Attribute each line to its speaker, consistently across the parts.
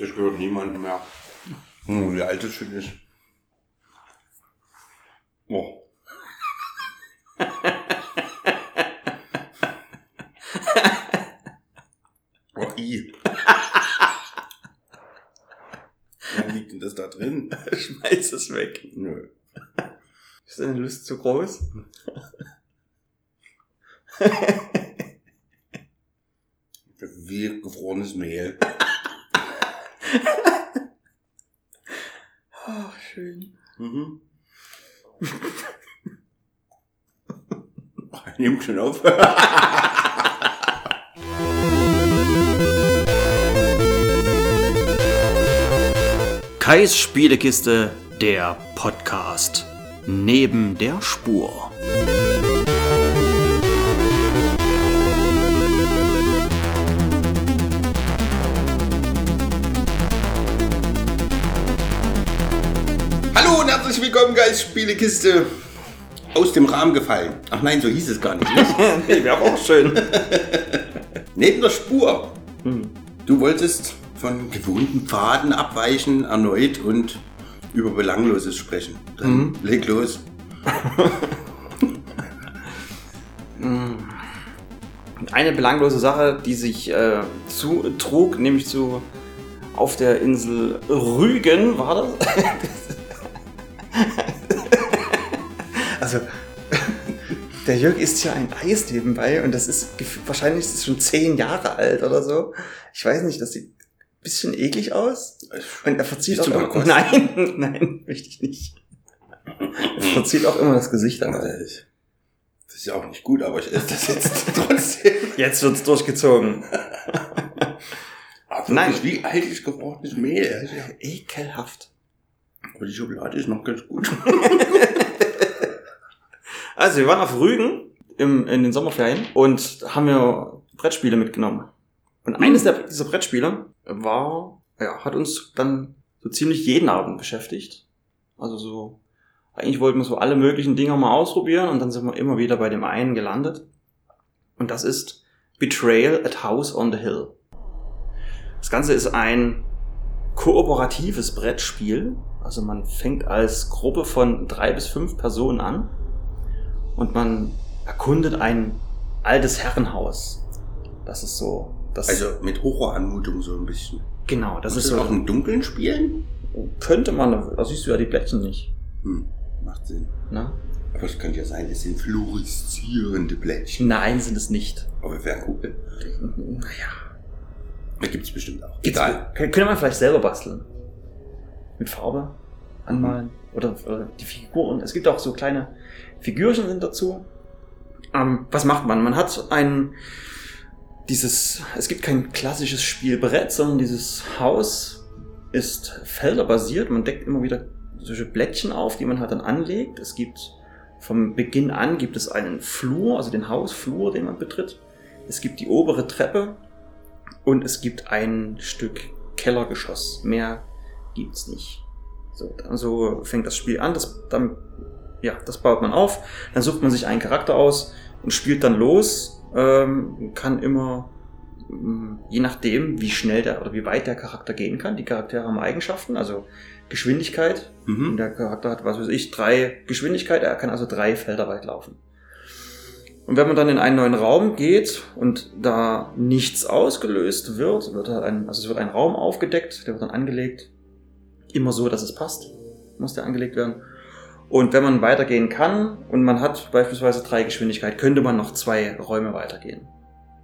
Speaker 1: Das gehört niemandem mehr. Hm, wie alt das schon ist. Oh. oh, i. Warum liegt denn das da drin?
Speaker 2: Schmeiß es weg.
Speaker 1: Nö.
Speaker 2: Ist deine Lust zu groß?
Speaker 1: Wie gefrorenes Mehl.
Speaker 2: Ach, schön.
Speaker 1: Mhm. Nimmt schon auf.
Speaker 3: Kais Spielekiste, der Podcast. Neben der Spur.
Speaker 1: Hallo und herzlich willkommen, Geist Spielekiste. Aus dem Rahmen gefallen. Ach nein, so hieß es gar nicht. ne?
Speaker 2: nee, wäre auch schön.
Speaker 1: Neben der Spur. Du wolltest von gewohnten Pfaden abweichen, erneut und über Belangloses sprechen. Dann leg los.
Speaker 2: Eine belanglose Sache, die sich äh, zutrug, nämlich zu auf der Insel Rügen, war das? also, der Jörg isst ja ein Eis nebenbei und das ist wahrscheinlich ist es schon zehn Jahre alt oder so. Ich weiß nicht, das sieht ein bisschen eklig aus. Und er verzieht auch immer,
Speaker 1: kosten?
Speaker 2: Nein, nein, möchte ich nicht. Er verzieht auch immer das Gesicht an.
Speaker 1: Das ist- ja auch nicht gut, aber ich esse das jetzt trotzdem.
Speaker 2: Jetzt wird's durchgezogen. Nein.
Speaker 1: Wie alt ist gebrochenes Mehl?
Speaker 2: Ekelhaft.
Speaker 1: Aber die Schokolade ist noch ganz gut.
Speaker 2: Also, wir waren auf Rügen im, in den Sommerferien und haben wir Brettspiele mitgenommen. Und eines der, dieser Brettspiele war, ja, hat uns dann so ziemlich jeden Abend beschäftigt. Also so, eigentlich wollten wir so alle möglichen Dinge mal ausprobieren und dann sind wir immer wieder bei dem einen gelandet. Und das ist Betrayal at House on the Hill. Das Ganze ist ein kooperatives Brettspiel. Also man fängt als Gruppe von drei bis fünf Personen an und man erkundet ein altes Herrenhaus. Das ist so. Das
Speaker 1: Also mit Horroranmutung so ein bisschen.
Speaker 2: genau, das
Speaker 1: Das
Speaker 2: ist
Speaker 1: ist
Speaker 2: so.
Speaker 1: auch im Dunkeln spielen?
Speaker 2: Könnte man, da siehst du ja die Plättchen nicht.
Speaker 1: Hm, macht Sinn.
Speaker 2: Ne?
Speaker 1: Aber es könnte ja sein, es sind fluoreszierende Plättchen.
Speaker 2: Nein, sind es nicht.
Speaker 1: Aber wäre cool.
Speaker 2: Naja.
Speaker 1: Da gibt's bestimmt auch.
Speaker 2: Gibt's-
Speaker 1: Egal.
Speaker 2: Kön- Könnte man vielleicht selber basteln. Mit Farbe anmalen. Oder, oder die Figuren. Es gibt auch so kleine Figürchen sind dazu. Ähm, was macht man? Man hat ein dieses, es gibt kein klassisches Spielbrett, sondern dieses Haus ist felderbasiert. Man deckt immer wieder solche Blättchen auf, die man halt dann anlegt. Es gibt vom Beginn an gibt es einen Flur, also den Hausflur, den man betritt. Es gibt die obere Treppe und es gibt ein Stück Kellergeschoss. Mehr gibt's nicht. So, dann so fängt das Spiel an. Das, dann, ja, das baut man auf. Dann sucht man sich einen Charakter aus und spielt dann los. Ähm, kann immer, mh, je nachdem, wie schnell der oder wie weit der Charakter gehen kann. Die Charaktere haben Eigenschaften, also Geschwindigkeit.
Speaker 1: Mhm.
Speaker 2: der Charakter hat, was weiß ich, drei Geschwindigkeit. Er kann also drei Felder weit laufen. Und wenn man dann in einen neuen Raum geht und da nichts ausgelöst wird, wird halt ein, also es wird ein Raum aufgedeckt, der wird dann angelegt. Immer so, dass es passt, muss der angelegt werden. Und wenn man weitergehen kann und man hat beispielsweise drei Geschwindigkeit, könnte man noch zwei Räume weitergehen.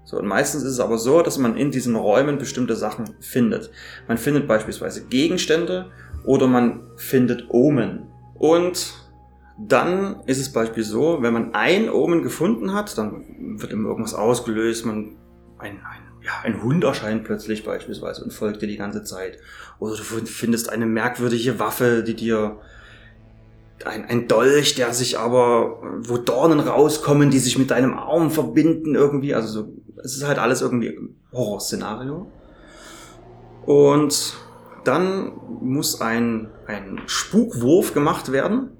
Speaker 2: So, und meistens ist es aber so, dass man in diesen Räumen bestimmte Sachen findet. Man findet beispielsweise Gegenstände oder man findet Omen. Und dann ist es beispielsweise so, wenn man ein Omen gefunden hat, dann wird immer irgendwas ausgelöst, man, ein, ein, ja, ein Hund erscheint plötzlich beispielsweise und folgt dir die ganze Zeit. Oder du findest eine merkwürdige Waffe, die dir ein, ein Dolch, der sich aber, wo Dornen rauskommen, die sich mit deinem Arm verbinden irgendwie. Also so, es ist halt alles irgendwie Horrorszenario. Und dann muss ein, ein Spukwurf gemacht werden.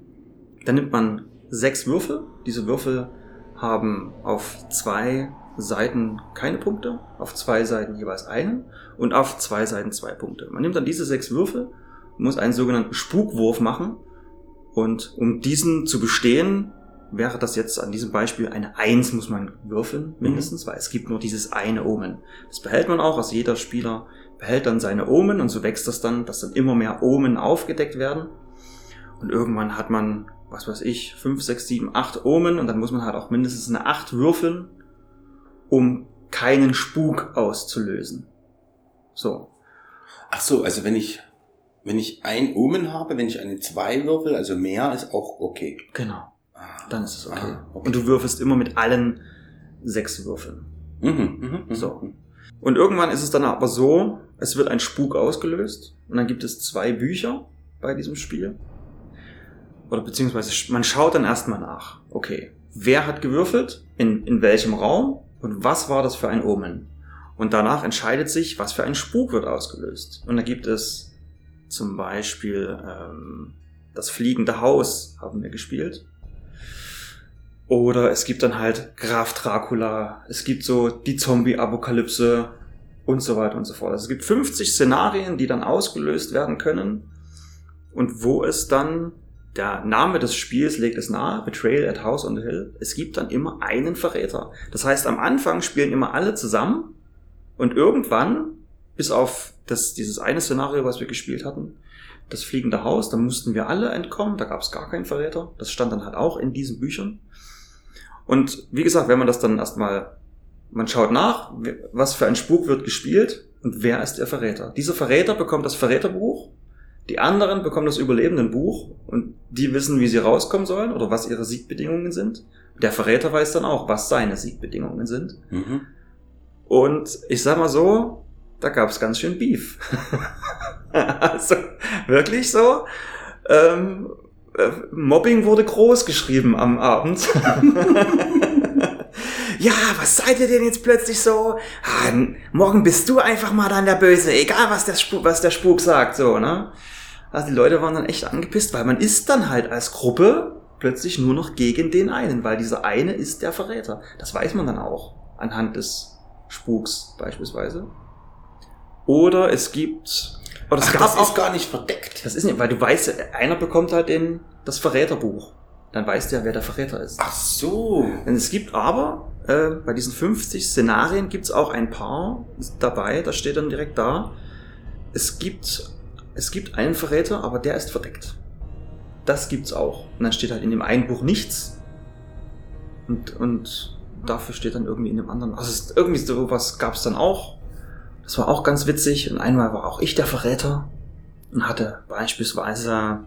Speaker 2: Dann nimmt man sechs Würfel. Diese Würfel haben auf zwei Seiten keine Punkte, auf zwei Seiten jeweils einen und auf zwei Seiten zwei Punkte. Man nimmt dann diese sechs Würfel, muss einen sogenannten Spukwurf machen und um diesen zu bestehen, wäre das jetzt an diesem Beispiel eine Eins muss man würfeln, mindestens, weil es gibt nur dieses eine Omen. Das behält man auch, also jeder Spieler behält dann seine Omen und so wächst das dann, dass dann immer mehr Omen aufgedeckt werden. Und irgendwann hat man, was weiß ich, fünf, sechs, sieben, acht Omen und dann muss man halt auch mindestens eine acht würfeln, um keinen Spuk auszulösen. So.
Speaker 1: Ach so, also wenn ich, wenn ich ein Omen habe, wenn ich eine zwei würfel, also mehr ist auch okay.
Speaker 2: Genau.
Speaker 1: Ah,
Speaker 2: Dann ist es okay.
Speaker 1: Ah, okay.
Speaker 2: Und du würfelst immer mit allen sechs Würfeln.
Speaker 1: Mhm, mhm, mhm.
Speaker 2: So. Und irgendwann ist es dann aber so, es wird ein Spuk ausgelöst und dann gibt es zwei Bücher bei diesem Spiel. Oder beziehungsweise man schaut dann erstmal nach. Okay, wer hat gewürfelt, in, in welchem Raum und was war das für ein Omen? Und danach entscheidet sich, was für ein Spuk wird ausgelöst. Und da gibt es zum Beispiel ähm, das fliegende Haus, haben wir gespielt. Oder es gibt dann halt Graf Dracula, es gibt so die Zombie-Apokalypse und so weiter und so fort. Also es gibt 50 Szenarien, die dann ausgelöst werden können und wo es dann, der Name des Spiels legt es nahe, Betrayal at House on the Hill, es gibt dann immer einen Verräter. Das heißt, am Anfang spielen immer alle zusammen und irgendwann, bis auf das, dieses eine Szenario, was wir gespielt hatten, das fliegende Haus, da mussten wir alle entkommen, da gab es gar keinen Verräter. Das stand dann halt auch in diesen Büchern. Und wie gesagt, wenn man das dann erstmal, man schaut nach, was für ein Spuk wird gespielt und wer ist der Verräter. Dieser Verräter bekommt das Verräterbuch, die anderen bekommen das Überlebendenbuch und die wissen, wie sie rauskommen sollen oder was ihre Siegbedingungen sind. Der Verräter weiß dann auch, was seine Siegbedingungen sind.
Speaker 1: Mhm.
Speaker 2: Und ich sag mal so, da gab es ganz schön Beef. also wirklich so. Ähm, äh, Mobbing wurde groß geschrieben am Abend. ja, was seid ihr denn jetzt plötzlich so? Ah, morgen bist du einfach mal dann der Böse, egal was der, Spuk, was der Spuk sagt, so, ne? Also die Leute waren dann echt angepisst, weil man ist dann halt als Gruppe plötzlich nur noch gegen den einen, weil dieser eine ist der Verräter. Das weiß man dann auch anhand des Spuks beispielsweise. Oder es gibt, oder es
Speaker 1: Ach,
Speaker 2: gab
Speaker 1: das
Speaker 2: auch
Speaker 1: ist gar nicht verdeckt.
Speaker 2: das ist nicht, weil du weißt, einer bekommt halt den, das Verräterbuch. Dann weißt du ja, wer der Verräter ist.
Speaker 1: Ach so.
Speaker 2: Und es gibt aber, äh, bei diesen 50 Szenarien gibt's auch ein paar dabei, das steht dann direkt da. Es gibt, es gibt einen Verräter, aber der ist verdeckt. Das gibt's auch. Und dann steht halt in dem einen Buch nichts. Und, und dafür steht dann irgendwie in dem anderen. Also es, irgendwie sowas gab's dann auch. Das war auch ganz witzig. Und einmal war auch ich der Verräter und hatte beispielsweise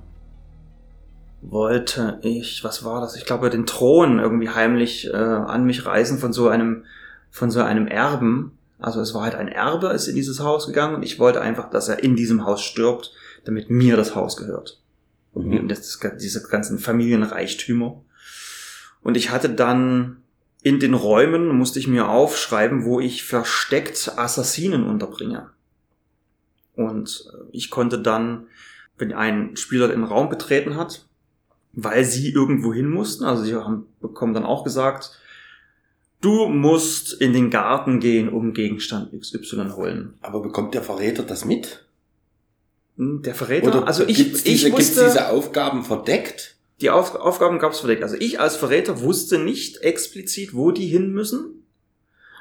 Speaker 2: wollte ich, was war das? Ich glaube, den Thron irgendwie heimlich äh, an mich reißen von so einem, von so einem Erben. Also es war halt ein Erbe, ist in dieses Haus gegangen und ich wollte einfach, dass er in diesem Haus stirbt, damit mir das Haus gehört. Und
Speaker 1: Mhm.
Speaker 2: das, diese ganzen Familienreichtümer. Und ich hatte dann in den Räumen, musste ich mir aufschreiben, wo ich versteckt Assassinen unterbringe. Und äh, ich konnte dann, wenn ein Spieler den Raum betreten hat, weil sie irgendwo hin mussten, also sie haben bekommen dann auch gesagt, du musst in den Garten gehen, um Gegenstand XY holen.
Speaker 1: Aber bekommt der Verräter das mit?
Speaker 2: Hm, Der Verräter, also ich,
Speaker 1: gibt's diese,
Speaker 2: ich
Speaker 1: gibt's
Speaker 2: wusste,
Speaker 1: diese Aufgaben verdeckt?
Speaker 2: die Auf, Aufgaben gab es verdeckt. Also ich als Verräter wusste nicht explizit, wo die hin müssen,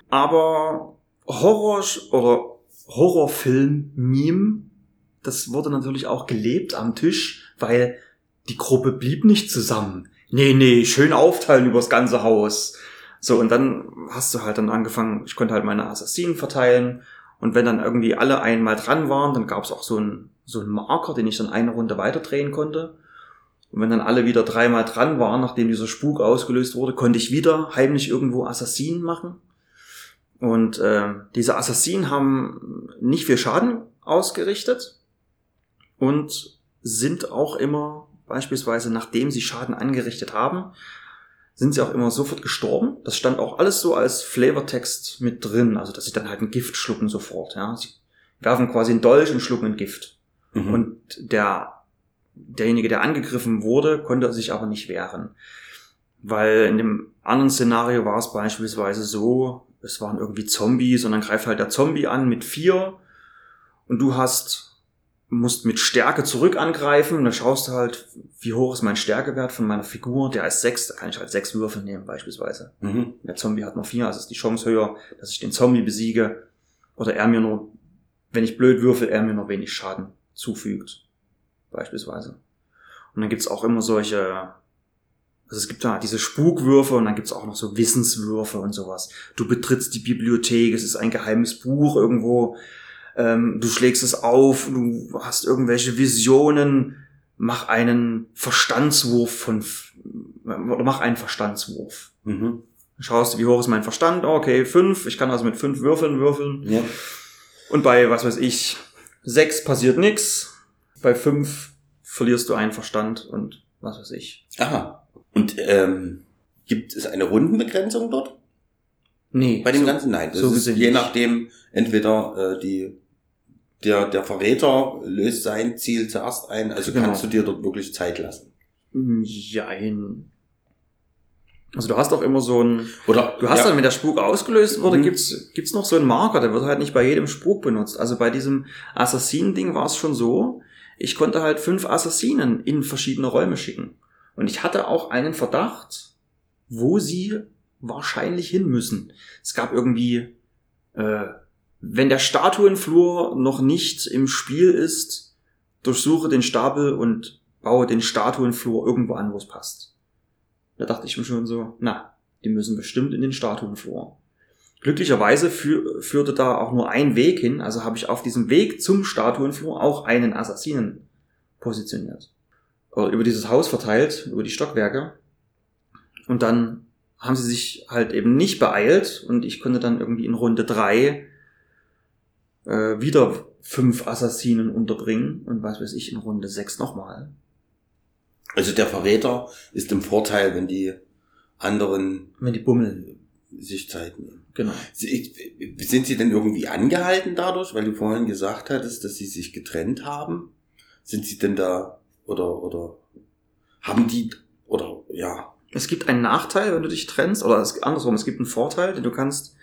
Speaker 2: aber Horror oder Horrorfilm-Meme, das wurde natürlich auch gelebt am Tisch, weil die Gruppe blieb nicht zusammen. Nee, nee, schön aufteilen übers ganze Haus. So, und dann hast du halt dann angefangen, ich konnte halt meine Assassinen verteilen. Und wenn dann irgendwie alle einmal dran waren, dann gab es auch so einen, so einen Marker, den ich dann eine Runde weiterdrehen konnte. Und wenn dann alle wieder dreimal dran waren, nachdem dieser Spuk ausgelöst wurde, konnte ich wieder heimlich irgendwo Assassinen machen. Und äh, diese Assassinen haben nicht viel Schaden ausgerichtet und sind auch immer beispielsweise, nachdem sie Schaden angerichtet haben, sind sie auch immer sofort gestorben. Das stand auch alles so als Flavortext mit drin, also dass sie dann halt ein Gift schlucken sofort. Ja, sie werfen quasi einen Dolch und schlucken ein Gift.
Speaker 1: Mhm.
Speaker 2: Und der, derjenige, der angegriffen wurde, konnte sich aber nicht wehren. Weil in dem anderen Szenario war es beispielsweise so, es waren irgendwie Zombies und dann greift halt der Zombie an mit vier und du hast, musst mit Stärke zurück angreifen und dann schaust du halt, wie hoch ist mein Stärkewert von meiner Figur, der ist sechs, da kann ich halt sechs Würfel nehmen beispielsweise.
Speaker 1: Mhm.
Speaker 2: Der Zombie hat noch vier, also ist die Chance höher, dass ich den Zombie besiege oder er mir nur, wenn ich blöd würfel, er mir noch wenig Schaden zufügt, beispielsweise. Und dann gibt's auch immer solche, also es gibt da diese Spukwürfe und dann gibt's auch noch so Wissenswürfe und sowas. Du betrittst die Bibliothek, es ist ein geheimes Buch irgendwo, ähm, du schlägst es auf, du hast irgendwelche Visionen, mach einen Verstandswurf von, oder mach einen Verstandswurf.
Speaker 1: Mhm.
Speaker 2: Schaust, wie hoch ist mein Verstand? Okay, fünf. Ich kann also mit fünf Würfeln würfeln.
Speaker 1: Ja.
Speaker 2: Und bei, was weiß ich, sechs passiert nix. Bei fünf verlierst du einen Verstand und was weiß ich.
Speaker 1: Aha. Und ähm, gibt es eine Rundenbegrenzung dort?
Speaker 2: Nee.
Speaker 1: Bei dem
Speaker 2: so-
Speaker 1: Ganzen? Nein. Das
Speaker 2: so
Speaker 1: ist
Speaker 2: gesehen
Speaker 1: je
Speaker 2: nicht.
Speaker 1: nachdem, entweder äh, die der, der Verräter löst sein Ziel zuerst ein, also
Speaker 2: Genau.
Speaker 1: kannst du dir dort wirklich Zeit lassen.
Speaker 2: Jein. Also du hast auch immer so ein,
Speaker 1: Oder
Speaker 2: du hast
Speaker 1: ja,
Speaker 2: dann, wenn der Spuk ausgelöst wurde,
Speaker 1: Mhm.
Speaker 2: gibt's, gibt's noch so einen Marker, der wird halt nicht bei jedem Spuk benutzt. Also bei diesem Assassinen-Ding war es schon so, ich konnte halt fünf Assassinen in verschiedene Räume schicken. Und ich hatte auch einen Verdacht, wo sie wahrscheinlich hin müssen. Es gab irgendwie, äh, wenn der Statuenflur noch nicht im Spiel ist, durchsuche den Stapel und baue den Statuenflur irgendwo an, wo es passt. Da dachte ich mir schon so, na, die müssen bestimmt in den Statuenflur. Glücklicherweise führ, führte da auch nur ein Weg hin, also habe ich auf diesem Weg zum Statuenflur auch einen Assassinen positioniert. Oder über dieses Haus verteilt, über die Stockwerke. Und dann haben sie sich halt eben nicht beeilt und ich konnte dann irgendwie in Runde drei äh, wieder fünf Assassinen unterbringen und was weiß ich in Runde sechs nochmal.
Speaker 1: also der Verräter ist im Vorteil, wenn die anderen
Speaker 2: Wenn die bummeln.
Speaker 1: sich Zeit nehmen.
Speaker 2: Genau.
Speaker 1: Sind sie denn irgendwie angehalten dadurch, weil du vorhin gesagt hattest, dass sie sich getrennt haben? Sind sie denn da oder oder haben die oder ja
Speaker 2: Es gibt einen Nachteil, wenn du dich trennst, oder es, andersrum, es gibt einen Vorteil, denn du kannst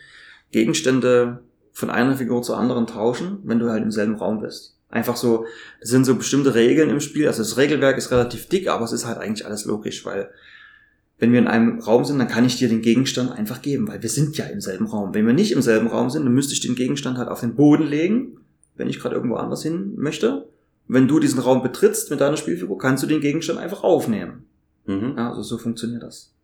Speaker 2: Gegenstände von einer Figur zur anderen tauschen, wenn du halt im selben Raum bist. Einfach so, es sind so bestimmte Regeln im Spiel, also das Regelwerk ist relativ dick, aber es ist halt eigentlich alles logisch, weil wenn wir in einem Raum sind, dann kann ich dir den Gegenstand einfach geben, weil wir sind ja im selben Raum. Wenn wir nicht im selben Raum sind, dann müsste ich den Gegenstand halt auf den Boden legen, wenn ich gerade irgendwo anders hin möchte. Wenn du diesen Raum betrittst mit deiner Spielfigur, kannst du den Gegenstand einfach aufnehmen.
Speaker 1: mhm.
Speaker 2: Also so funktioniert das.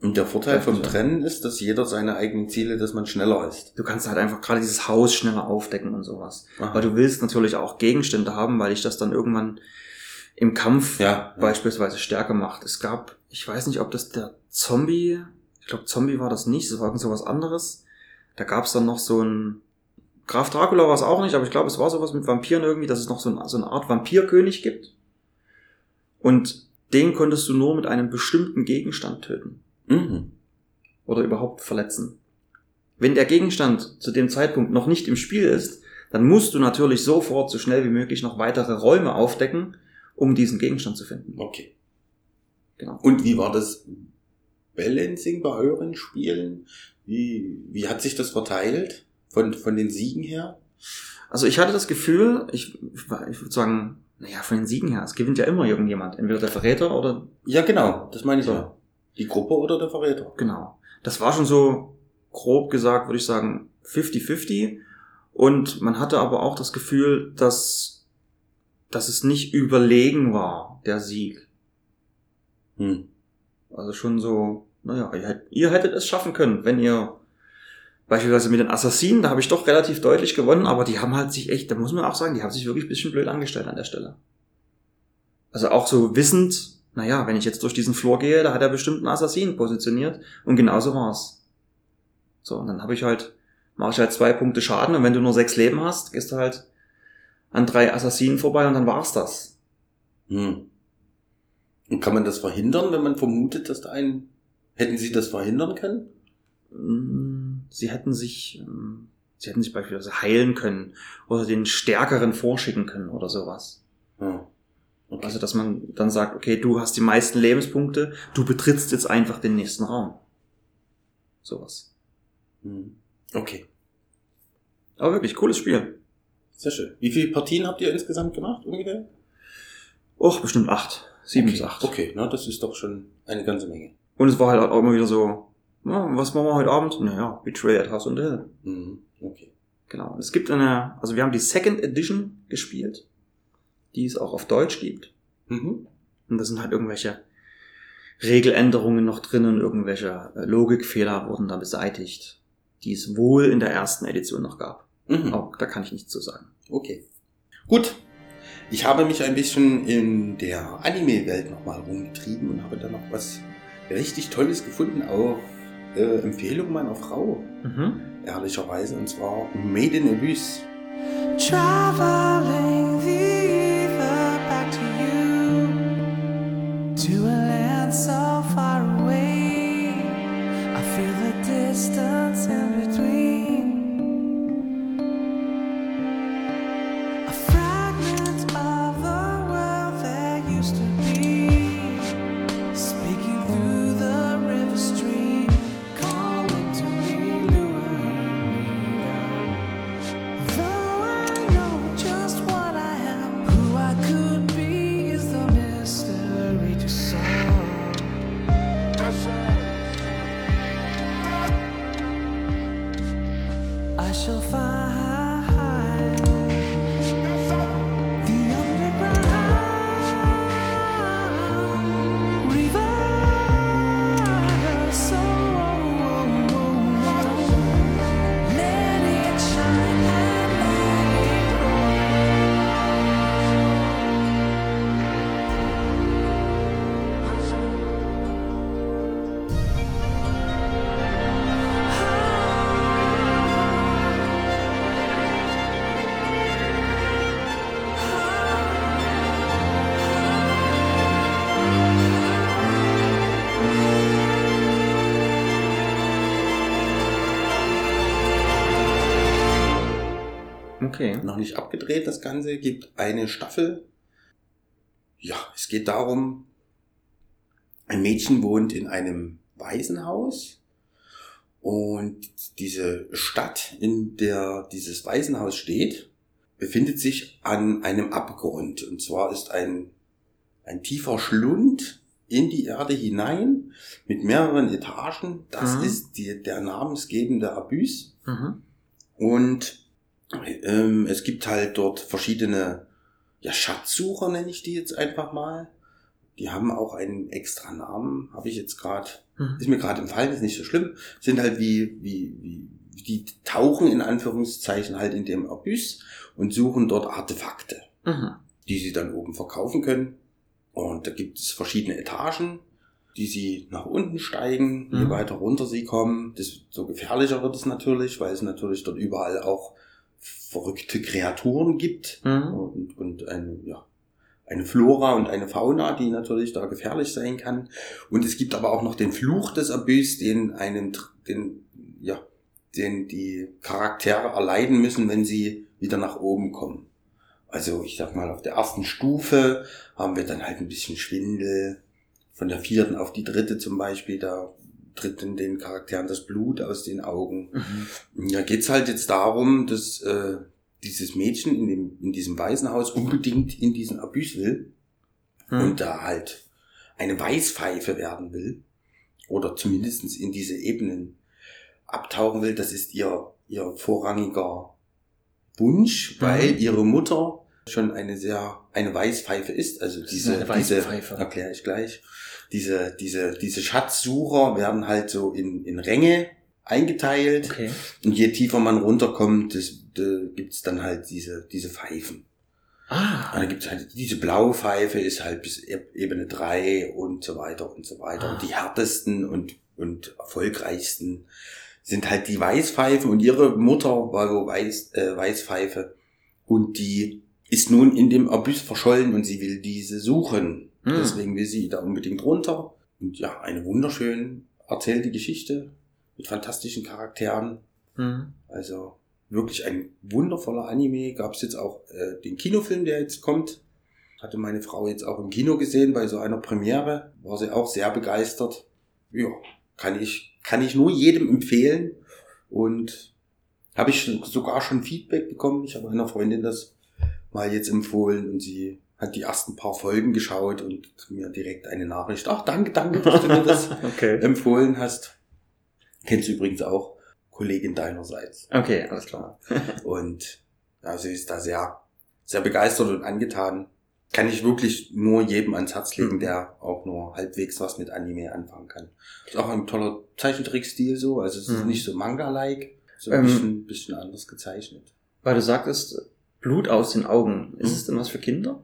Speaker 1: Und der Vorteil vom
Speaker 2: Ja.
Speaker 1: Trennen ist, dass jeder seine eigenen Ziele, dass man schneller ist.
Speaker 2: Du kannst halt einfach gerade dieses Haus schneller aufdecken und sowas.
Speaker 1: Aha.
Speaker 2: Aber du willst natürlich auch Gegenstände haben, weil dich das dann irgendwann im Kampf
Speaker 1: ja,
Speaker 2: beispielsweise stärker macht. Es gab, ich weiß nicht, ob das der Zombie, ich glaube Zombie war das nicht, das war irgend sowas anderes. Da gab es dann noch so ein, Graf Dracula war es auch nicht, aber ich glaube, es war sowas mit Vampiren irgendwie, dass es noch so, ein, so eine Art Vampirkönig gibt. Und den konntest du nur mit einem bestimmten Gegenstand töten
Speaker 1: Mhm.
Speaker 2: oder überhaupt verletzen. Wenn der Gegenstand zu dem Zeitpunkt noch nicht im Spiel ist, dann musst du natürlich sofort so schnell wie möglich noch weitere Räume aufdecken, um diesen Gegenstand zu finden.
Speaker 1: Okay.
Speaker 2: Genau.
Speaker 1: Und wie war das Balancing bei euren Spielen? Wie, wie hat sich das verteilt von, von den Siegen her?
Speaker 2: Also ich hatte das Gefühl, ich, ich würde sagen, naja, von den Siegen her, es gewinnt ja immer irgendjemand. Entweder der Verräter oder,
Speaker 1: Ja, genau, das meine ich
Speaker 2: So.
Speaker 1: ja. Die Gruppe oder der Verräter?
Speaker 2: genau. Das war schon so, grob gesagt, würde ich sagen, 50-50. Und man hatte aber auch das Gefühl, dass, dass es nicht überlegen war, der Sieg.
Speaker 1: Hm.
Speaker 2: Also schon so, naja, ihr, ihr hättet es schaffen können, wenn ihr beispielsweise mit den Assassinen, da habe ich doch relativ deutlich gewonnen, aber die haben halt sich echt, da muss man auch sagen, die haben sich wirklich ein bisschen blöd angestellt an der Stelle. Also auch so wissend, naja, wenn ich jetzt durch diesen Flur gehe, da hat er bestimmt einen Assassinen positioniert und genauso war's. So, und dann habe ich halt, mache ich halt zwei Punkte Schaden und wenn du nur sechs Leben hast, gehst du halt an drei Assassinen vorbei und dann war's das.
Speaker 1: Hm. Und kann man das verhindern, wenn man vermutet, dass da ein... Hätten Sie das verhindern können?
Speaker 2: Mm, sie hätten sich, ähm, sie hätten sich beispielsweise heilen können oder den Stärkeren vorschicken können oder sowas.
Speaker 1: Ja. Okay.
Speaker 2: Also, dass man dann sagt, okay, du hast die meisten Lebenspunkte, du betrittst jetzt einfach den nächsten Raum. Sowas.
Speaker 1: Hm. Okay,
Speaker 2: Aber wirklich, cooles Spiel.
Speaker 1: sehr schön. Wie viele Partien habt ihr insgesamt gemacht ungefähr?
Speaker 2: Och, bestimmt acht. Sieben bis
Speaker 1: okay.
Speaker 2: acht.
Speaker 1: Okay, na, das ist doch schon eine ganze Menge.
Speaker 2: Und es war halt auch immer wieder so, ja, was machen wir heute Abend? Naja, Betray at House on the Hill.
Speaker 1: Mhm. Okay.
Speaker 2: Genau. Und es gibt eine, also wir haben die Second Edition gespielt, die es auch auf Deutsch gibt.
Speaker 1: Mhm.
Speaker 2: Und da sind halt irgendwelche Regeländerungen noch drinnen, irgendwelche äh, Logikfehler wurden da beseitigt, die es wohl in der ersten Edition noch gab.
Speaker 1: Mhm.
Speaker 2: Auch da kann ich nichts zu sagen.
Speaker 1: Okay. Gut. Ich habe mich ein bisschen in der Anime-Welt nochmal rumgetrieben und habe da noch was richtig Tolles gefunden auf äh, Empfehlung meiner Frau,
Speaker 2: Mhm.
Speaker 1: ehrlicherweise, und zwar Made in Abyss.
Speaker 4: Traveling the distance
Speaker 2: Okay.
Speaker 1: Noch nicht abgedreht, das Ganze. Gibt eine Staffel. Ja, es geht darum, ein Mädchen wohnt in einem Waisenhaus und diese Stadt, in der dieses Waisenhaus steht, befindet sich an einem Abgrund. Und zwar ist ein, ein tiefer Schlund in die Erde hinein mit mehreren Etagen. Das
Speaker 2: Mhm.
Speaker 1: ist die, der namensgebende Abyss.
Speaker 2: Mhm.
Speaker 1: Und ähm, es gibt halt dort verschiedene ja, Schatzsucher, nenne ich die jetzt einfach mal. Die haben auch einen extra Namen, habe ich jetzt gerade,
Speaker 2: Mhm.
Speaker 1: ist mir gerade entfallen, ist nicht so schlimm. Sind halt wie, wie, wie, die tauchen in Anführungszeichen halt in dem Abyss und suchen dort Artefakte,
Speaker 2: Mhm.
Speaker 1: die sie dann oben verkaufen können. Und da gibt es verschiedene Etagen, die sie nach unten steigen, je
Speaker 2: Mhm.
Speaker 1: weiter runter sie kommen, desto gefährlicher wird es natürlich, weil es natürlich dort überall auch verrückte Kreaturen gibt
Speaker 2: Mhm.
Speaker 1: und, und eine, ja, eine Flora und eine Fauna, die natürlich da gefährlich sein kann. Und es gibt aber auch noch den Fluch des Abyss, den einen, den, ja, den die Charaktere erleiden müssen, wenn sie wieder nach oben kommen. Also ich sag mal, auf der ersten Stufe haben wir dann halt ein bisschen Schwindel. Von der vierten auf die dritte zum Beispiel, da tritt in den Charakteren das Blut aus den Augen.
Speaker 2: Mhm.
Speaker 1: Da geht's halt jetzt darum, dass äh, dieses Mädchen in, dem, in diesem Waisenhaus unbedingt in diesen Abyss will
Speaker 2: Mhm.
Speaker 1: und da halt eine Weißpfeife werden will. Oder zumindestens in diese Ebenen abtauchen will. Das ist ihr, ihr vorrangiger Wunsch,
Speaker 2: Mhm.
Speaker 1: weil ihre Mutter schon eine sehr, eine Weißpfeife ist. Also diese, diese, erkläre ich gleich. Diese, diese, diese Schatzsucher werden halt so in, in Ränge eingeteilt.
Speaker 2: Okay.
Speaker 1: Und je tiefer man runterkommt, das, da gibt's dann halt diese, diese Pfeifen. Und
Speaker 2: Ah.
Speaker 1: da gibt's halt, diese blaue Pfeife ist halt bis E- Ebene 3 und so weiter und so weiter.
Speaker 2: Ah.
Speaker 1: Und die härtesten und, und erfolgreichsten sind halt die Weißpfeife und ihre Mutter war so Weiß, äh, Weißpfeife. Und die ist nun in dem Abyss verschollen und sie will diese suchen.
Speaker 2: Hm.
Speaker 1: Deswegen will sie da unbedingt runter. Und ja, eine wunderschön erzählte Geschichte mit fantastischen Charakteren.
Speaker 2: Mhm.
Speaker 1: Also wirklich ein wundervoller Anime. Gab es jetzt auch äh, den Kinofilm, der jetzt kommt. Hatte meine Frau jetzt auch im Kino gesehen bei so einer Premiere. War sie auch sehr begeistert. Ja, kann ich, kann ich nur jedem empfehlen. Und Habe ich sogar schon Feedback bekommen. Ich habe einer Freundin das mal jetzt empfohlen und sie hat die ersten paar Folgen geschaut und mir direkt eine Nachricht. Ach, danke, danke, dass du mir das
Speaker 2: Okay.
Speaker 1: empfohlen hast. Kennst du übrigens auch Kollegin deinerseits.
Speaker 2: Okay, alles klar.
Speaker 1: Und ja, sie ist da sehr, sehr begeistert und angetan. Kann ich wirklich nur jedem ans Herz legen,
Speaker 2: Mhm.
Speaker 1: der auch nur halbwegs was mit Anime anfangen kann. Ist auch ein toller Zeichentrickstil so, also es ist
Speaker 2: Mhm.
Speaker 1: nicht so Manga-like, so ein
Speaker 2: Ähm,
Speaker 1: bisschen, bisschen anders gezeichnet.
Speaker 2: Weil du sagtest, Blut aus den Augen. Ist
Speaker 1: Mhm.
Speaker 2: es denn was für Kinder?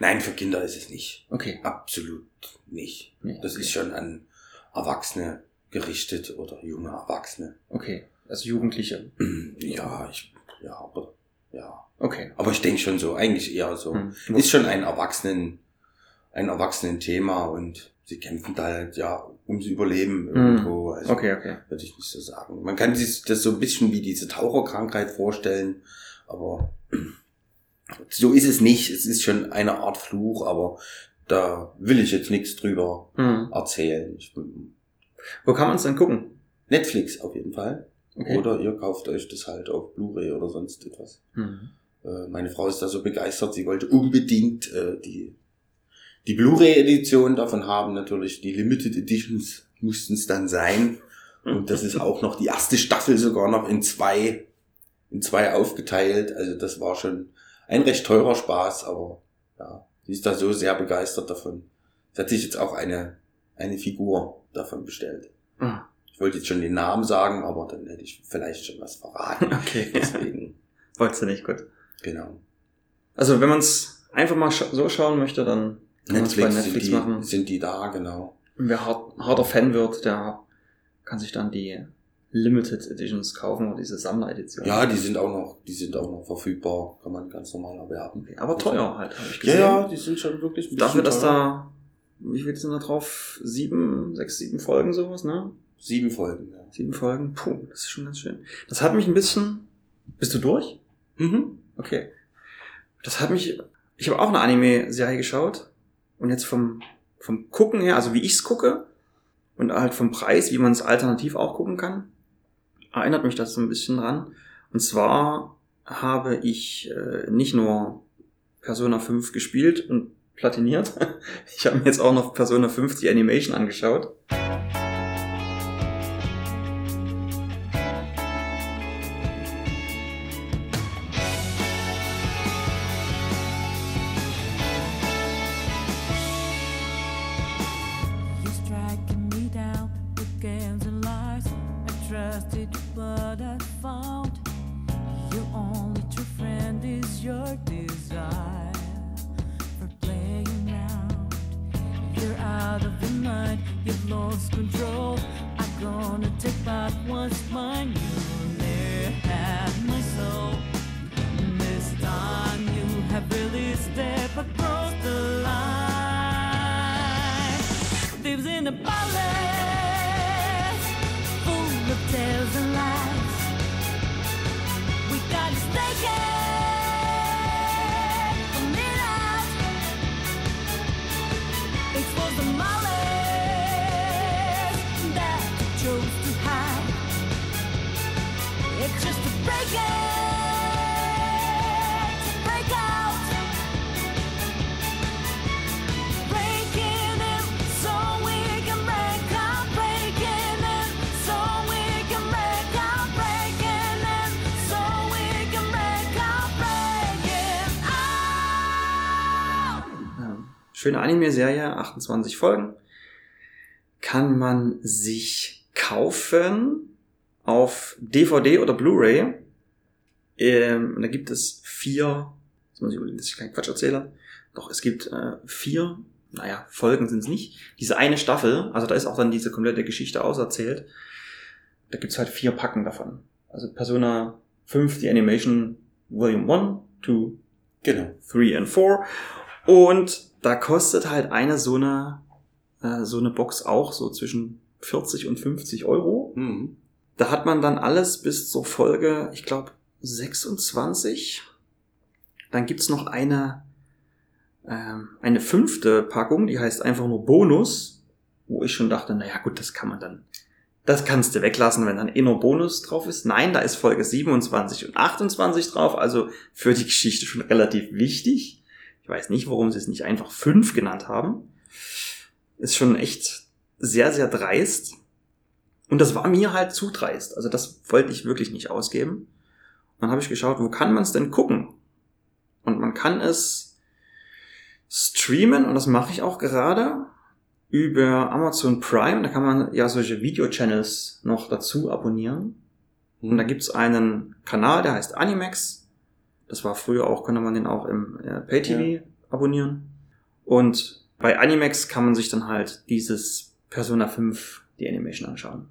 Speaker 1: Nein, für Kinder ist es nicht.
Speaker 2: Okay.
Speaker 1: Absolut nicht.
Speaker 2: Nee,
Speaker 1: Das
Speaker 2: okay.
Speaker 1: ist schon an Erwachsene gerichtet oder junge Erwachsene.
Speaker 2: Okay. Also Jugendliche.
Speaker 1: Ja, ich, ja, aber, ja.
Speaker 2: Okay.
Speaker 1: Aber ich denke schon so, eigentlich eher so.
Speaker 2: Hm.
Speaker 1: Ist schon ein Erwachsenen, ein Erwachsenen-Thema und sie kämpfen da halt, ja, ums Überleben irgendwo. Also,
Speaker 2: Okay, okay.
Speaker 1: Würde ich nicht so sagen. Man kann sich das so ein bisschen wie diese Taucherkrankheit vorstellen, aber so ist es nicht. Es ist schon eine Art Fluch, aber da will ich jetzt nichts drüber
Speaker 2: Hm.
Speaker 1: erzählen.
Speaker 2: Wo kann man es denn gucken?
Speaker 1: Netflix auf jeden Fall.
Speaker 2: Okay.
Speaker 1: Oder ihr kauft euch das halt auf Blu-ray oder sonst etwas.
Speaker 2: Hm.
Speaker 1: Äh, meine Frau ist da so begeistert, sie wollte unbedingt äh, die, die Blu-ray-Edition davon haben. Natürlich die Limited Editions mussten es dann sein. Und das ist auch noch die erste Staffel sogar noch in zwei, in zwei aufgeteilt. Also das war schon ein recht teurer Spaß, aber ja, sie ist da so sehr begeistert davon. Sie hat sich jetzt auch eine, eine Figur davon bestellt.
Speaker 2: Ah,
Speaker 1: Ich wollte jetzt schon den Namen sagen, aber dann hätte ich vielleicht schon was verraten.
Speaker 2: Okay.
Speaker 1: Deswegen,
Speaker 2: Wolltest du nicht, gut.
Speaker 1: genau.
Speaker 2: Also wenn man es einfach mal so schauen möchte, dann es bei
Speaker 1: Netflix,
Speaker 2: Netflix
Speaker 1: sind, die,
Speaker 2: machen.
Speaker 1: sind die da, genau.
Speaker 2: Und wer hart, harter Fan wird, der kann sich dann die Limited Editions kaufen oder diese Sammleredition.
Speaker 1: Ja, die sind auch noch, die sind auch noch verfügbar, kann man ganz normal erwerben.
Speaker 2: Okay, aber teuer halt, habe ich
Speaker 1: Ja,
Speaker 2: gesehen.
Speaker 1: ja, die sind schon wirklich ein
Speaker 2: Dafür, dass da, wie viel sind da drauf? Sieben, sechs, sieben Folgen sowas, ne?
Speaker 1: sieben Folgen. Ja.
Speaker 2: Sieben Folgen. Puh, das ist schon ganz schön. Das hat mich ein bisschen. Bist du durch?
Speaker 1: Mhm.
Speaker 2: Okay. Das hat mich. Ich habe auch eine Anime-Serie geschaut. Und jetzt vom, vom Gucken her, also wie ich's gucke, und halt vom Preis, wie man es alternativ auch gucken kann, erinnert mich das so ein bisschen dran. Und zwar habe ich äh, nicht nur Persona 5 gespielt und platiniert. Ich habe mir jetzt auch noch Persona 5 die Animation angeschaut.
Speaker 4: Tales
Speaker 2: Schöne Anime-Serie, 28 Folgen. Kann man sich kaufen auf DVD oder Blu-ray. Ähm, da gibt es vier, jetzt muss ich überlegen, dass ich keinen Quatsch erzähle. Doch, es gibt äh, vier, naja, Folgen sind es nicht. Diese eine Staffel, also da ist auch dann diese komplette Geschichte auserzählt. Da gibt's halt vier Packen davon. Also Persona 5, die Animation Volume 1, 2,
Speaker 1: Genau.
Speaker 2: 3 und 4. Und da kostet halt eine so eine, äh, so eine Box auch so zwischen 40 und 50 Euro.
Speaker 1: Mhm.
Speaker 2: Da hat man dann alles bis zur Folge, ich glaube, 26. Dann gibt's noch eine, ähm, eine fünfte Packung, die heißt einfach nur Bonus, wo ich schon dachte, naja gut, das kann man dann Das kannst du weglassen, wenn dann inner Bonus drauf ist. Nein, da ist Folge 27 und 28 drauf, also für die Geschichte schon relativ wichtig. Ich weiß nicht, warum sie es nicht einfach 5 genannt haben. Ist schon echt sehr, sehr dreist. Und das war mir halt zu dreist. Also das wollte ich wirklich nicht ausgeben. Dann habe ich geschaut, wo kann man es denn gucken? Und man kann es streamen, und das mache ich auch gerade, über Amazon Prime. Da kann man ja solche Video-Channels noch dazu abonnieren. Und da gibt's einen Kanal, der heißt Animax. Das war früher auch, konnte man den auch im äh, Pay-TV abonnieren. Und bei Animax kann man sich dann halt dieses Persona 5, die Animation anschauen.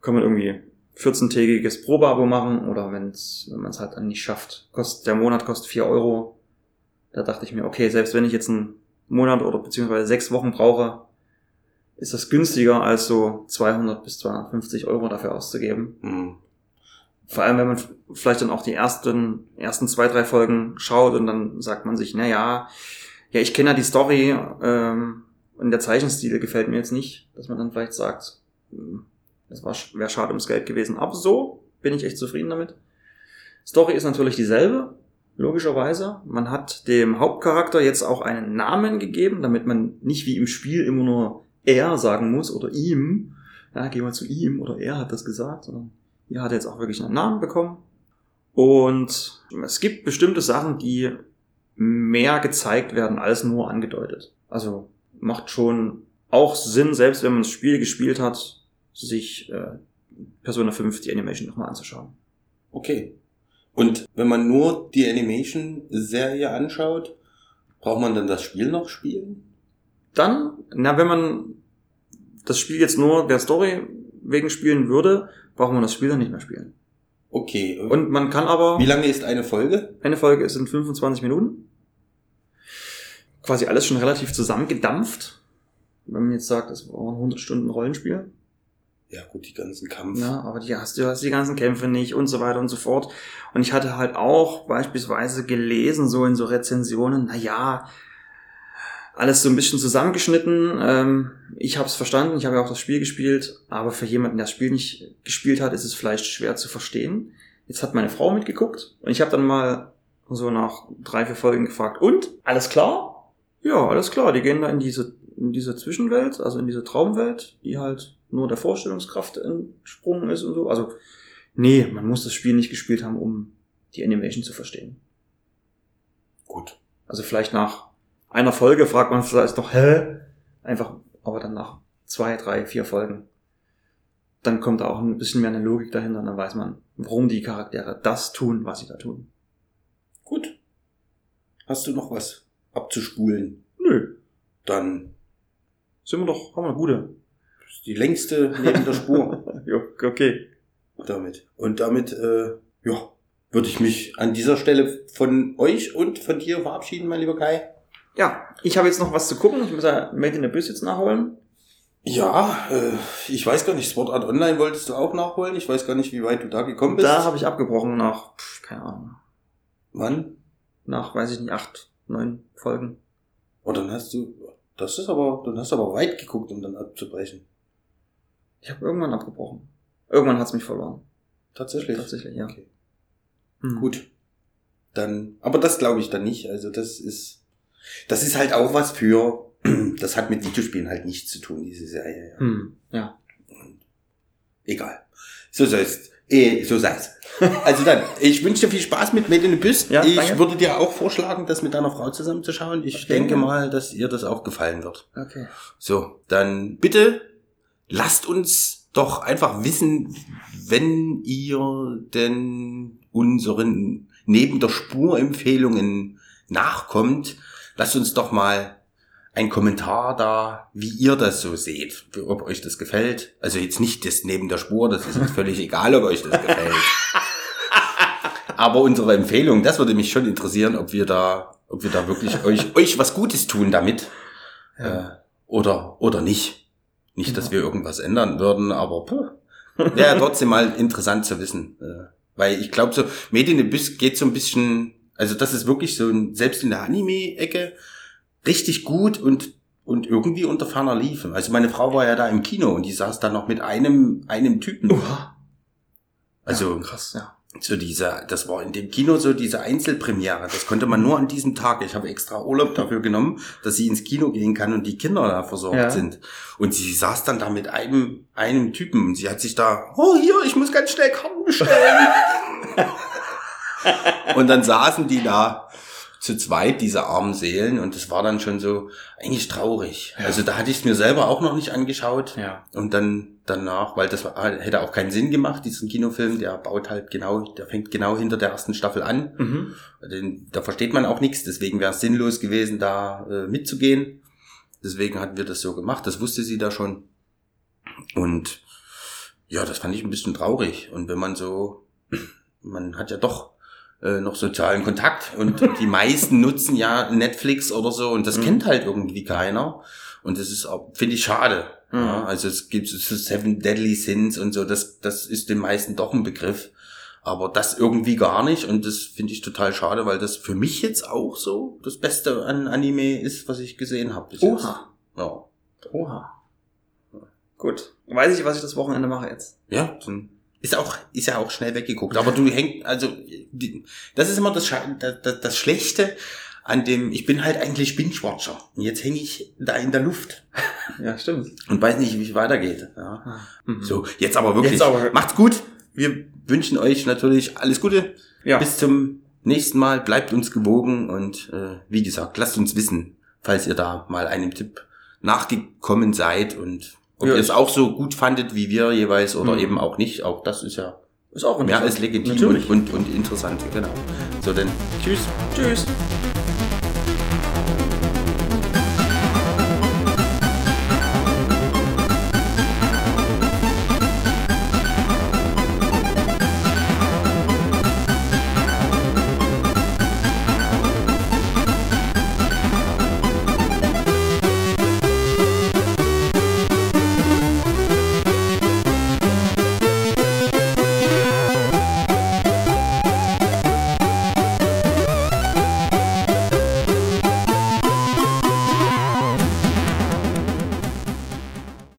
Speaker 2: Kann man irgendwie 14-tägiges Probeabo machen oder wenn's, wenn man es halt dann nicht schafft. Kostet, der Monat kostet 4 Euro. Da dachte ich mir, okay, selbst wenn ich jetzt einen Monat oder beziehungsweise sechs Wochen brauche, ist das günstiger als so 200 bis 250 Euro dafür auszugeben.
Speaker 1: Hm.
Speaker 2: Vor allem, wenn man vielleicht dann auch die ersten, ersten zwei, drei Folgen schaut und dann sagt man sich, na ja, ja, ich kenne ja die Story ähm, und der Zeichenstil gefällt mir jetzt nicht, dass man dann vielleicht sagt, hm, das war wäre schade ums Geld gewesen. Aber so bin ich echt zufrieden damit. Story ist natürlich dieselbe, logischerweise. Man hat dem Hauptcharakter jetzt auch einen Namen gegeben, damit man nicht wie im Spiel immer nur er sagen muss oder ihm. Ja, geh mal zu ihm oder er hat das gesagt, sondern hier hat er jetzt auch wirklich einen Namen bekommen. Und es gibt bestimmte Sachen, die mehr gezeigt werden als nur angedeutet. Also macht schon auch Sinn, selbst wenn man das Spiel gespielt hat, sich äh, Persona 5 die Animation nochmal anzuschauen.
Speaker 1: Okay. Und wenn man nur die Animation-Serie anschaut, braucht man dann das Spiel noch spielen?
Speaker 2: Dann, na, wenn man das Spiel jetzt nur der Story wegen spielen würde, braucht man das Spiel dann nicht mehr spielen.
Speaker 1: Okay.
Speaker 2: Und man kann aber,
Speaker 1: wie lange ist eine Folge?
Speaker 2: eine Folge ist in 25 Minuten. Quasi alles schon relativ zusammengedampft. Wenn man jetzt sagt, das war ein 100 Stunden Rollenspiel.
Speaker 1: Ja gut, die ganzen Kampf.
Speaker 2: Ja, aber die hast, du hast die ganzen Kämpfe nicht und so weiter und so fort. Und ich hatte halt auch beispielsweise gelesen, so in so Rezensionen, na ja, alles so ein bisschen zusammengeschnitten. Ähm, ich habe es verstanden, ich habe ja auch das Spiel gespielt, aber für jemanden, der das Spiel nicht gespielt hat, ist es vielleicht schwer zu verstehen. Jetzt hat meine Frau mitgeguckt und ich habe dann mal so nach drei, vier Folgen gefragt, und? Alles klar? Ja, alles klar. Die gehen da in diese, in diese Zwischenwelt, also in diese Traumwelt, die halt nur der Vorstellungskraft entsprungen ist und so. Also, nee, man muss das Spiel nicht gespielt haben, um die Animation zu verstehen.
Speaker 1: Gut.
Speaker 2: Also vielleicht nach einer Folge fragt man vielleicht noch, hä? Einfach, aber dann nach zwei, drei, vier Folgen, dann kommt auch ein bisschen mehr eine Logik dahinter und dann weiß man, warum die Charaktere das tun, was sie da tun.
Speaker 1: Gut. Hast du noch was abzuspulen?
Speaker 2: Nö,
Speaker 1: Dann
Speaker 2: sind wir doch, haben wir eine gute.
Speaker 1: die längste neben der Spur
Speaker 2: Jo, okay.
Speaker 1: damit. Und damit, äh, ja, würde ich mich an dieser Stelle von euch und von dir verabschieden, mein lieber Kai.
Speaker 2: Ja, ich habe jetzt noch was zu gucken. Ich muss ja Made in Abyss jetzt nachholen.
Speaker 1: Ja, äh, ich weiß gar nicht, Sword Art Online wolltest du auch nachholen. Ich weiß gar nicht, wie weit du da gekommen bist.
Speaker 2: Da habe ich abgebrochen nach, pf, keine Ahnung,
Speaker 1: Wann?
Speaker 2: nach, weiß ich nicht, acht, neun Folgen.
Speaker 1: Oh, dann hast du, das ist aber, dann hast du aber weit geguckt, um dann abzubrechen.
Speaker 2: Ich habe irgendwann abgebrochen. Irgendwann hat's mich verloren.
Speaker 1: Tatsächlich.
Speaker 2: Tatsächlich, ja.
Speaker 1: Okay.
Speaker 2: Hm.
Speaker 1: Gut. Dann, aber das glaube ich dann nicht. Also das ist, das ist halt auch was für, das hat mit Videospielen halt nichts zu tun, diese Serie. Ja.
Speaker 2: Hm. Ja.
Speaker 1: Egal. So soll's. Eh, so sei's. Also dann, ich wünsche dir viel Spaß mit Made in Abyss.
Speaker 2: Ja,
Speaker 1: ich
Speaker 2: danke.
Speaker 1: würde dir auch vorschlagen, das mit deiner Frau zusammenzuschauen. Ich
Speaker 2: Okay.
Speaker 1: denke mal, dass ihr das auch gefallen wird.
Speaker 2: Okay.
Speaker 1: So, dann bitte lasst uns doch einfach wissen, wenn ihr denn unseren neben der Spur-Empfehlungen nachkommt, lasst uns doch mal einen Kommentar da, wie ihr das so seht, ob euch das gefällt. Also jetzt nicht das neben der Spur, das ist uns völlig egal, ob euch das gefällt. Aber unsere Empfehlung, das würde mich schon interessieren, ob wir da, ob wir da wirklich euch, euch was Gutes tun damit. Äh, oder, oder nicht. Nicht, dass wir irgendwas ändern würden, aber wäre trotzdem mal interessant zu wissen. Äh, weil ich glaube so, Abyss geht so ein bisschen, also das ist wirklich so ein, selbst in der Anime-Ecke, richtig gut und und irgendwie unter ferner liefen. Also meine Frau war ja da im Kino und die saß da noch mit einem, einem Typen.
Speaker 2: Uha.
Speaker 1: Also
Speaker 2: ja, krass, ja.
Speaker 1: so diese, das war in dem Kino so diese Einzelpremiere. Das konnte man nur an diesem Tag. Ich habe extra Urlaub dafür genommen, dass sie ins Kino gehen kann und die Kinder da versorgt
Speaker 2: Ja.
Speaker 1: sind. Und sie saß dann da mit einem, einem Typen und sie hat sich da, oh hier, ich muss ganz schnell Karten bestellen. und dann saßen die da zu zweit, diese armen Seelen, und das war dann schon so eigentlich traurig.
Speaker 2: Ja.
Speaker 1: Also da hatte ich es mir selber auch noch nicht angeschaut.
Speaker 2: Ja.
Speaker 1: Und dann danach, weil das hätte auch keinen Sinn gemacht, diesen Kinofilm, der baut halt genau, der fängt genau hinter der ersten Staffel an.
Speaker 2: Mhm.
Speaker 1: Den, da versteht man auch nichts, deswegen wäre es sinnlos gewesen, da äh, mitzugehen. Deswegen hatten wir das so gemacht, das wusste sie da schon. Und ja, das fand ich ein bisschen traurig. Und wenn man so, man hat ja doch äh, noch sozialen Kontakt und die meisten nutzen ja Netflix oder so und das
Speaker 2: Mhm.
Speaker 1: kennt halt irgendwie keiner. Und das ist finde ich schade.
Speaker 2: Mhm.
Speaker 1: Ja, also es gibt so Seven Deadly Sins und so, das, das ist den meisten doch ein Begriff. Aber das irgendwie gar nicht und das finde ich total schade, weil das für mich jetzt auch so das Beste an Anime ist, was ich gesehen habe. jetzt.
Speaker 2: Oha.
Speaker 1: Ja.
Speaker 2: Oha. Gut. Weiß ich, was ich das Wochenende mache jetzt.
Speaker 1: Ja, dann ist auch, ist ja auch schnell weggeguckt. Aber du hängst, also, die, das ist immer das, das, das, das Schlechte an dem, ich bin halt eigentlich Binge-Watcher. Und jetzt hänge ich da in der Luft
Speaker 2: Ja, stimmt.
Speaker 1: und weiß nicht, wie es weitergeht. Ja.
Speaker 2: Mhm.
Speaker 1: So, jetzt aber wirklich.
Speaker 2: Jetzt aber-
Speaker 1: Macht's gut. Wir wünschen euch natürlich alles Gute.
Speaker 2: Ja.
Speaker 1: Bis zum nächsten Mal. Bleibt uns gewogen und äh, wie gesagt, lasst uns wissen, falls ihr da mal einem Tipp nachgekommen seid und ob
Speaker 2: Ja,
Speaker 1: ihr es auch so gut fandet wie wir jeweils oder
Speaker 2: Mhm.
Speaker 1: eben auch nicht. Auch das ist ja
Speaker 2: Ist auch
Speaker 1: mehr als legitim und, und, und interessant. Genau. So, dann tschüss.
Speaker 2: Tschüss.